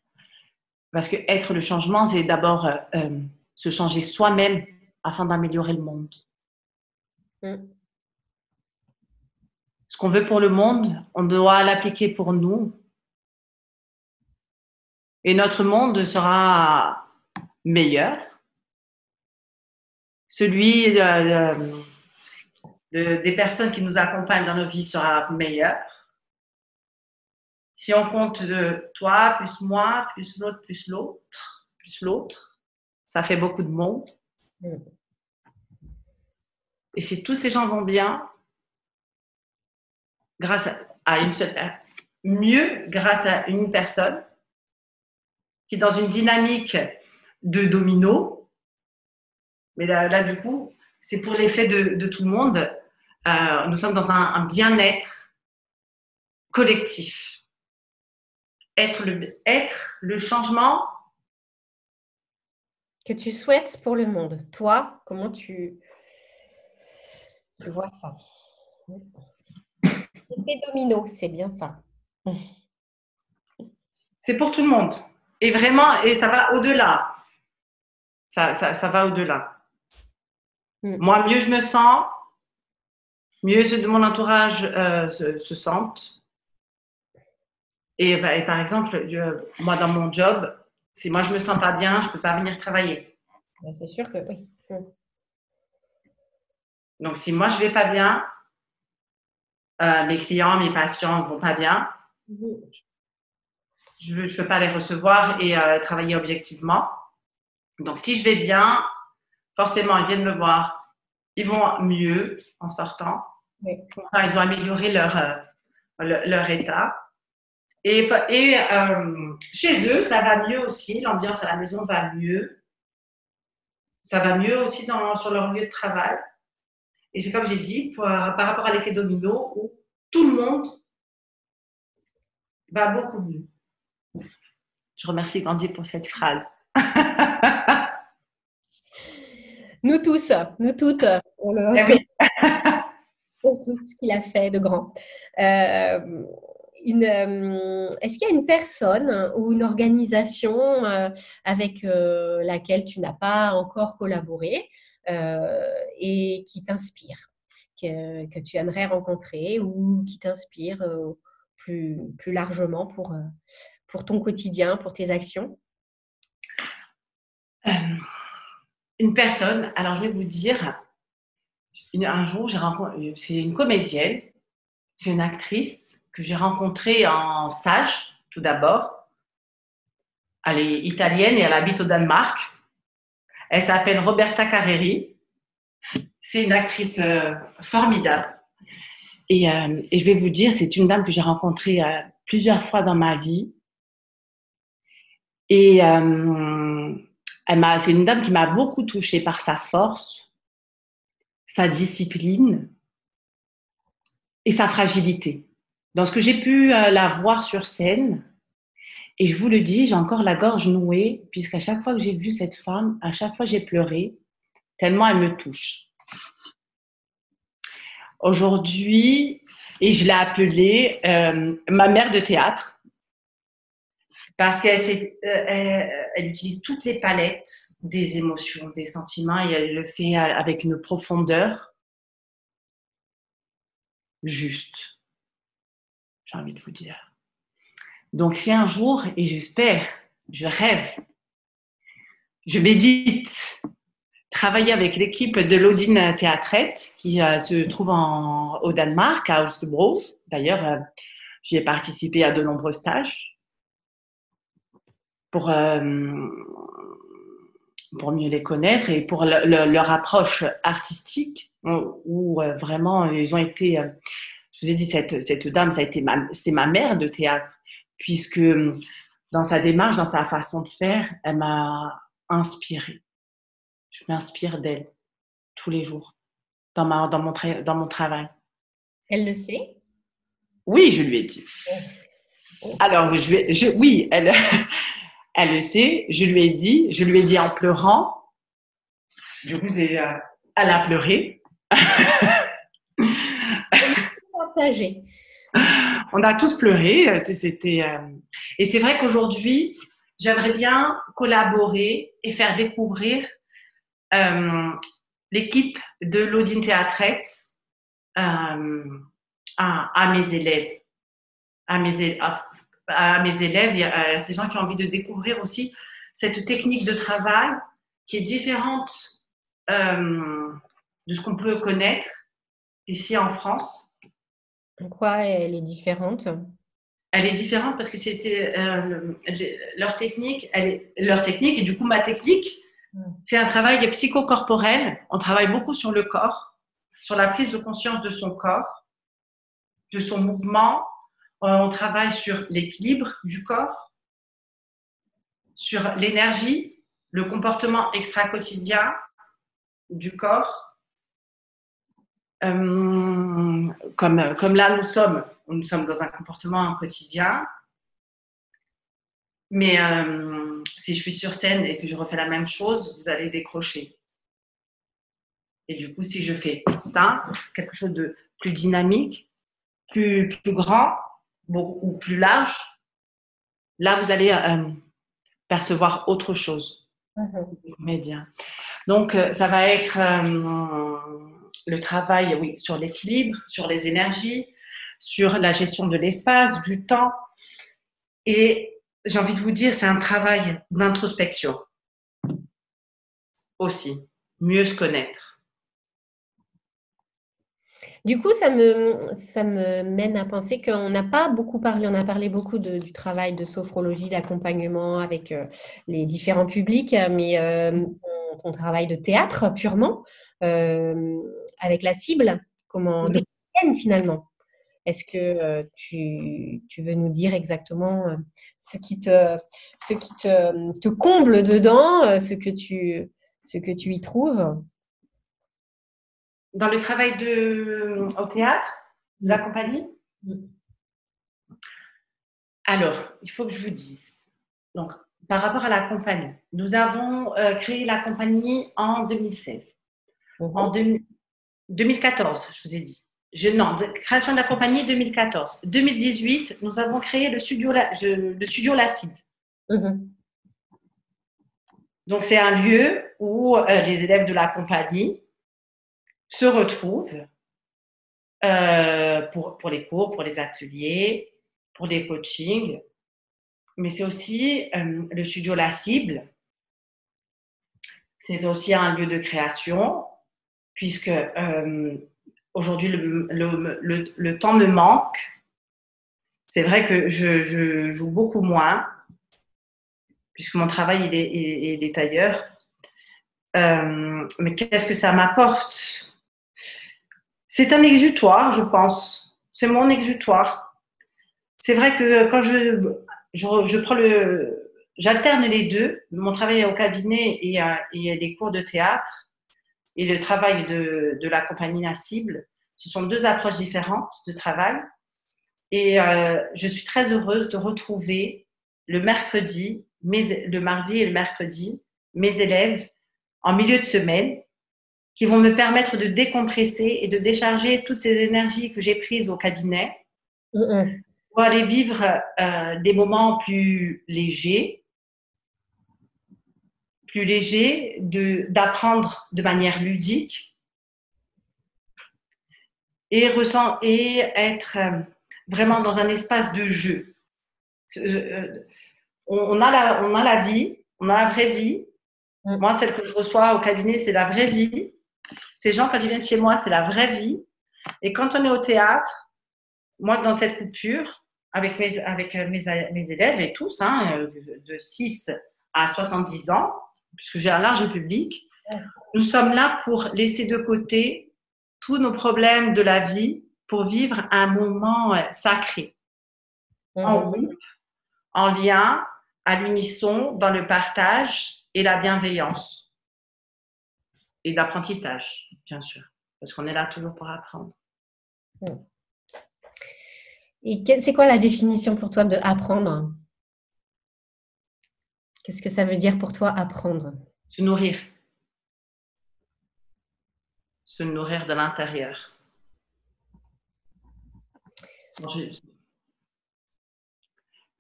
Parce que être le changement, c'est d'abord euh, se changer soi-même afin d'améliorer le monde. Mm. Ce qu'on veut pour le monde, on doit l'appliquer pour nous. Et notre monde sera meilleur. Celui des personnes qui nous accompagnent dans nos vies sera meilleur. Si on compte de toi, plus moi, plus l'autre, plus l'autre, plus l'autre, ça fait beaucoup de monde. Mm. Et si tous ces gens vont bien, grâce à une seule, mieux grâce à une personne qui est dans une dynamique de domino. Mais là, du coup, c'est pour l'effet de, tout le monde. Euh, nous sommes dans un, bien-être collectif. Être le, être le changement que tu souhaites pour le monde. Toi, comment tu, tu vois ça? Domino, c'est bien ça. C'est pour tout le monde. Et vraiment, et ça va au-delà. Ça, ça, va au-delà. Hmm. Moi, mieux je me sens, mieux ceux de mon entourage euh, se, sentent. Et, bah, et, par exemple, moi, dans mon job, si moi je me sens pas bien, je peux pas venir travailler. Ben, c'est sûr que oui. Hum. Donc si moi je vais pas bien, euh, mes clients, mes patients vont pas bien, je ne peux pas les recevoir et euh, travailler objectivement. Donc si je vais bien, forcément ils viennent me voir, ils vont mieux en sortant. ils ont amélioré leur, euh, leur état. Et, et chez eux, ça va mieux aussi. L'ambiance à la maison va mieux. Ça va mieux aussi dans, sur leur lieu de travail. Et c'est comme j'ai dit, par rapport à l'effet domino, où tout le monde va beaucoup mieux. Je remercie Gandhi pour cette phrase. nous tous, nous toutes, pour, le... Eh pour tout ce qu'il a fait de grand. Euh, est-ce qu'il y a une personne ou une organisation avec laquelle tu n'as pas encore collaboré et qui t'inspire, que, tu aimerais rencontrer ou qui t'inspire plus, largement pour, pour ton quotidien, pour tes actions? Une personne, alors je vais vous dire, un jour, j'ai rencontré, c'est une comédienne, c'est une actrice que j'ai rencontrée en stage, tout d'abord. Elle est italienne et elle habite au Danemark. Elle s'appelle Roberta Carreri. C'est une actrice euh, formidable. Euh, et, je vais vous dire, c'est une dame que j'ai rencontrée euh, plusieurs fois dans ma vie. Et c'est une dame qui m'a beaucoup touchée par sa force, sa discipline et sa fragilité. Dans ce que j'ai pu euh, la voir sur scène, et je vous le dis, j'ai encore la gorge nouée, puisqu'à chaque fois que j'ai vu cette femme, à chaque fois j'ai pleuré, tellement elle me touche. Aujourd'hui, et je l'ai appelée euh, ma mère de théâtre, parce qu'elle euh, utilise toutes les palettes des émotions, des sentiments, et elle le fait avec une profondeur juste, j'ai envie de vous dire. Donc si un jour, et j'espère, je rêve, je médite, travailler avec l'équipe de l'Odine Théâtrette qui euh, se trouve au Danemark, à Holstebro. D'ailleurs, euh, j'y ai participé à de nombreux stages pour, euh, pour mieux les connaître et pour leur approche artistique, où, euh, vraiment ils ont été, je vous ai dit, cette, cette dame, ça a été c'est ma mère de théâtre, puisque dans sa démarche, dans sa façon de faire, elle m'a inspirée. Je m'inspire d'elle tous les jours dans, ma, dans, mon, dans mon travail. Elle le sait? Oui, je lui ai dit. Alors, je vais, je, oui, elle, Elle le sait. Je lui ai dit, je lui ai dit en pleurant. Je vous ai, euh, elle a pleuré. On a tous pleuré. Euh, euh, et c'est vrai qu'aujourd'hui, j'aimerais bien collaborer et faire découvrir l'équipe de l'Odine Théâtrette à, mes élèves, à mes élèves, à ces gens qui ont envie de découvrir aussi cette technique de travail qui est différente euh, de ce qu'on peut connaître ici en France. Pourquoi elle est différente? Elle est différente parce que c'était euh, leur technique, elle est, leur technique et du coup ma technique, hmm. c'est un travail psychocorporel. On travaille beaucoup sur le corps, sur la prise de conscience de son corps, de son mouvement, euh, on travaille sur l'équilibre du corps, sur l'énergie, le comportement extra-quotidien du corps. Euh, comme, comme là, nous sommes, nous sommes dans un comportement quotidien. Mais euh, si je suis sur scène et que je refais la même chose, vous allez décrocher. Et du coup, si je fais ça, quelque chose de plus dynamique, plus, plus grand, beaucoup plus large, là, vous allez euh, percevoir autre chose. Média. Donc, ça va être euh, le travail oui, sur l'équilibre, sur les énergies, sur la gestion de l'espace, du temps. Et j'ai envie de vous dire, c'est un travail d'introspection aussi. Mieux se connaître. Du coup, ça me, ça me mène à penser qu'on n'a pas beaucoup parlé, on a parlé beaucoup du travail de sophrologie, d'accompagnement avec euh, les différents publics, mais euh, ton, travail de théâtre purement, euh, avec la cible, comment, de finalement. Est-ce que tu, tu, veux nous dire exactement ce qui te, ce qui te, te comble dedans, ce que tu, ce que tu y trouves? Dans le travail de, au théâtre, de la compagnie? Alors, il faut que je vous dise. Donc, par rapport à la compagnie, nous avons euh, créé la compagnie en 2016. Mhm. En 2014, je vous ai dit. je, non, création de la compagnie 2014. 2018, nous avons créé le studio, le studio La Cible. Mhm. Donc, c'est un lieu où euh, les élèves de la compagnie se retrouvent euh, pour, pour les cours, pour les ateliers, pour des coachings. Mais c'est aussi euh, le studio La Cible. C'est aussi un lieu de création, puisque aujourd'hui, le, le, le, temps me manque. C'est vrai que je, je, joue beaucoup moins, puisque mon travail, il est, il est ailleurs. Euh, mais qu'est-ce que ça m'apporte? C'est un exutoire, je pense. C'est mon exutoire. C'est vrai que quand je, je, je prends le, j'alterne les deux, mon travail au cabinet et, et les cours de théâtre, et le travail de, de la compagnie La Cible. Ce sont deux approches différentes de travail. Et euh, je suis très heureuse de retrouver le mercredi, mes, le mardi et le mercredi, mes élèves en milieu de semaine qui vont me permettre de décompresser et de décharger toutes ces énergies que j'ai prises au cabinet pour aller vivre euh, des moments plus légers plus léger, d'apprendre de, manière ludique et, ressent, et être euh, vraiment dans un espace de jeu. Euh, on, a la, on a la vie, on a la vraie vie. Mm. Moi, celle que je reçois au cabinet, c'est la vraie vie. Ces gens, quand ils viennent chez moi, c'est la vraie vie. Et quand on est au théâtre, moi, dans cette coupure, avec mes, avec mes, mes élèves et tous, hein, de 6 à 70 ans, puisque j'ai un large public, nous sommes là pour laisser de côté tous nos problèmes de la vie pour vivre un moment euh, sacré, en mhm. groupe, en lien, à l'unisson, dans le partage et la bienveillance. Et l'apprentissage, bien sûr, parce qu'on est là toujours pour apprendre. Mhm. Et c'est quoi la définition pour toi de apprendre? Qu'est-ce que ça veut dire pour toi apprendre? Se nourrir. Se nourrir de l'intérieur.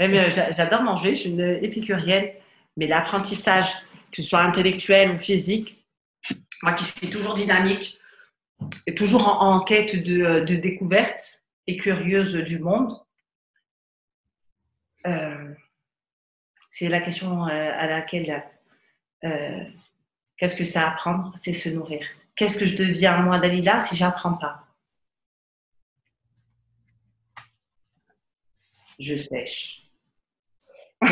Euh, j'adore manger, je suis une épicurienne, mais l'apprentissage, que ce soit intellectuel ou physique, moi qui suis toujours dynamique et toujours en, quête de, euh, découverte et curieuse du monde, euh, c'est la question euh, à laquelle euh, qu'est-ce que ça apprendre C'est se nourrir. Qu'est-ce que je deviens moi, Dalila, si j'apprends pas? Je sèche.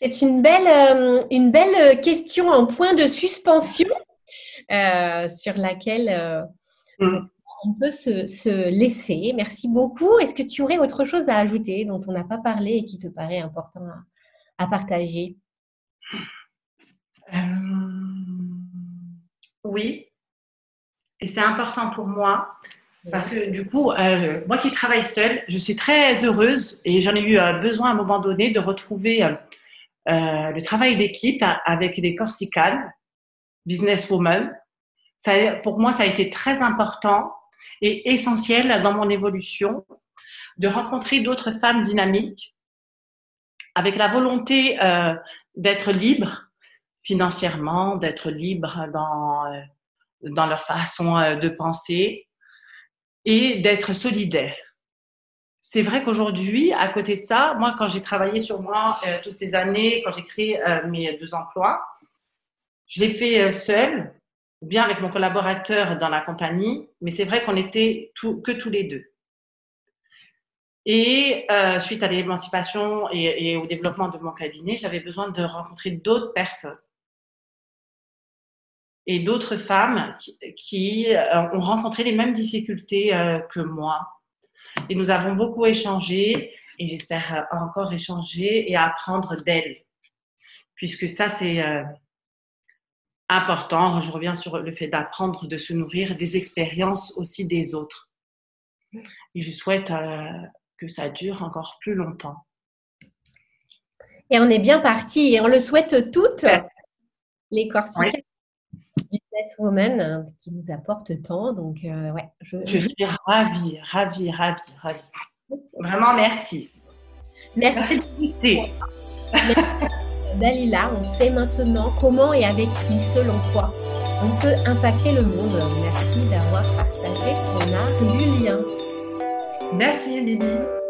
C'est une belle, euh, une belle question en point de suspension sur laquelle mm on peut se, laisser. Merci beaucoup. Est-ce que tu aurais autre chose à ajouter dont on n'a pas parlé et qui te paraît important à, partager? Euh, Oui. Et c'est important pour moi parce que du coup, euh, moi qui travaille seule, je suis très heureuse et j'en ai eu euh, besoin à un moment donné de retrouver le travail d'équipe avec des Corsicanes, businesswoman. Ça, pour moi, ça a été très important et essentiel dans mon évolution de rencontrer d'autres femmes dynamiques avec la volonté euh, d'être libre financièrement, d'être libre dans, euh, dans leur façon euh, de penser et d'être solidaire. C'est vrai qu'aujourd'hui, à côté de ça, moi, quand j'ai travaillé sur moi toutes ces années, quand j'ai créé mes deux emplois, je l'ai fait seule bien avec mon collaborateur dans la compagnie, mais c'est vrai qu'on était que tous les deux. Et euh, suite à l'émancipation et, au développement de mon cabinet, j'avais besoin de rencontrer d'autres personnes et d'autres femmes qui, euh, ont rencontré les mêmes difficultés euh, que moi. Et nous avons beaucoup échangé et j'espère encore échanger et apprendre d'elles, puisque ça, c'est important. Je reviens sur le fait d'apprendre, de se nourrir des expériences aussi des autres. Et je souhaite euh, que ça dure encore plus longtemps. Et on est bien parti et on le souhaite toutes, les Corsicanes. woman hein, qui nous apporte tant. Donc, ouais, je, suis ravie, ravie, ravie, ravie. Vraiment, merci. Merci. merci. Dalila, on sait maintenant comment et avec qui, selon toi, on peut impacter le monde. Merci d'avoir partagé ton art du lien. Merci Lily.